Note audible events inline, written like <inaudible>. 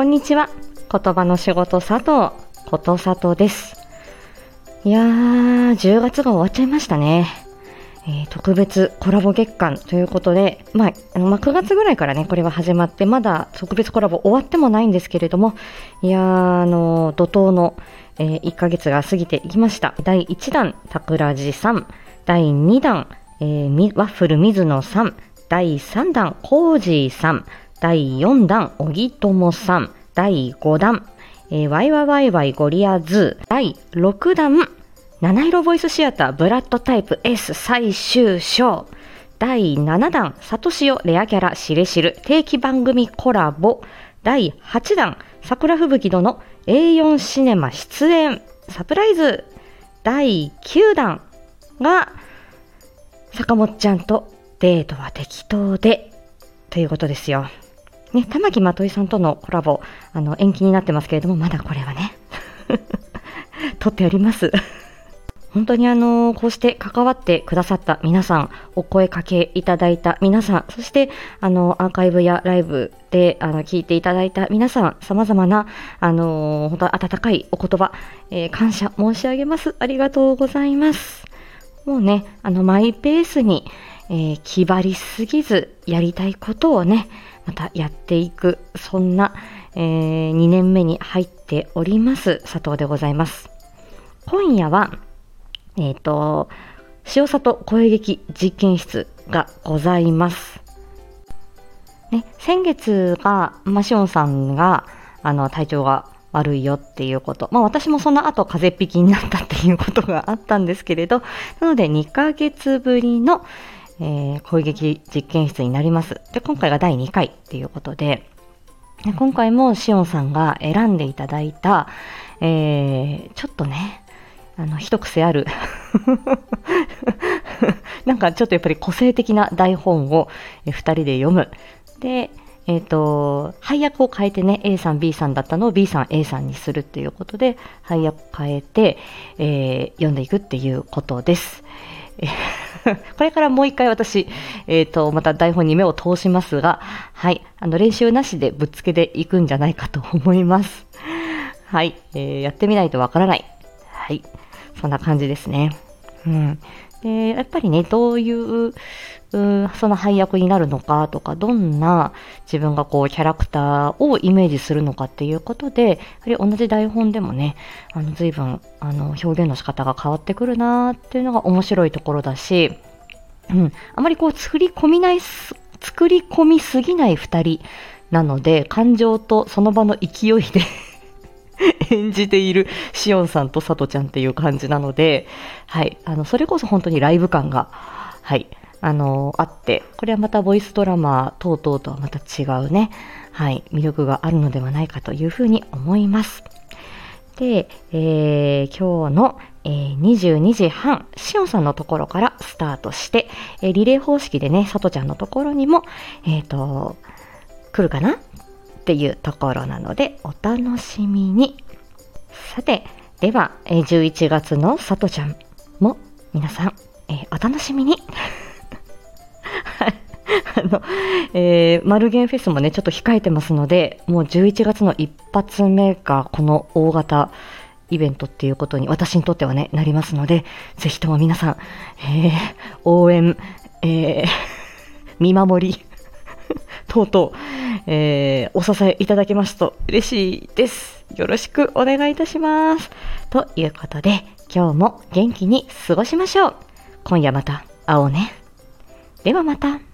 こんにちは。言葉の仕事佐藤、こと佐藤です。いやー、10月が終わっちゃいましたね。えー、特別コラボ月間ということで、まあ、あのまあ、9月ぐらいからね、これは始まって、まだ特別コラボ終わってもないんですけれども、いやー、あの、怒涛の、えー、1ヶ月が過ぎていきました。第1弾、桜地さん。第2弾、えー、ワッフル水野さん。第3弾、コージーさん。第4弾、小木友さん。第5弾、えー、ワイワワイワイゴリアズ。第6弾、七色ボイスシアターブラッドタイプ S 最終章。第7弾、サトシオレアキャラしれしる定期番組コラボ。第8弾、桜吹雪殿 A4 シネマ出演サプライズ。第9弾が、坂本ちゃんとデートは適当で、ということですよ。ね、玉木まといさんとのコラボ、あの、延期になってますけれども、まだこれはね、<laughs> 撮ってあります。<laughs> 本当にあの、こうして関わってくださった皆さん、お声かけいただいた皆さん、そしてあの、アーカイブやライブであの聞いていただいた皆さん、様々な、あの、本当温かいお言葉、えー、感謝申し上げます。ありがとうございます。もうね、あの、マイペースに、えー、気張りすぎず、やりたいことをね、またやっていく、そんな、えー、2年目に入っております、佐藤でございます。今夜は、えっ、ー、と、塩里声劇実験室がございます。ね、先月が、マシオンさんが、あの、体調が悪いよっていうこと。まあ私もその後風邪っ引きになったっていうことがあったんですけれど、なので2ヶ月ぶりの、えー、攻撃実験室になります。で、今回が第2回っていうことで、で今回もシオンさんが選んでいただいた、えー、ちょっとね、あの、一癖ある <laughs> なんかちょっとやっぱり個性的な台本を2人で読む。で、えっ、ー、と、配役を変えてね、A さん、B さんだったのを B さん、A さんにするっていうことで、配役変えて、えー、読んでいくっていうことです。<laughs> これからもう一回私、えっ、ー、と、また台本に目を通しますが、はい、あの、練習なしでぶっつけでいくんじゃないかと思います。はい、えー、やってみないとわからない。はい、そんな感じですね。うん。で、やっぱりね、どういう、うその配役になるのかとか、どんな自分がこうキャラクターをイメージするのかっていうことで、やはり同じ台本でもね、あの随分あの表現の仕方が変わってくるなっていうのが面白いところだし、うん、あまりこう作り込みない、作り込みすぎない二人なので、感情とその場の勢いで <laughs> 演じているしおんさんとさとちゃんっていう感じなので、はい、あの、それこそ本当にライブ感が、はい、あの、あって、これはまたボイスドラマ等々とはまた違うね、はい、魅力があるのではないかというふうに思います。で、えー、今日の、えー、22時半、しおんさんのところからスタートして、えー、リレー方式でね、さとちゃんのところにも、えっ、ー、と、来るかなっていうところなので、お楽しみに。さて、では、11月のさとちゃんも皆さん、え、お楽しみに。<laughs> あの、えー、マルゲンフェスもね、ちょっと控えてますので、もう11月の一発目がこの大型イベントっていうことに私にとってはね、なりますので、ぜひとも皆さん、えー、応援、えー、<laughs> 見守り、とうとう、えー、お支えいただけますと嬉しいです。よろしくお願いいたします。ということで、今日も元気に過ごしましょう。今夜また会おうね。ではまた。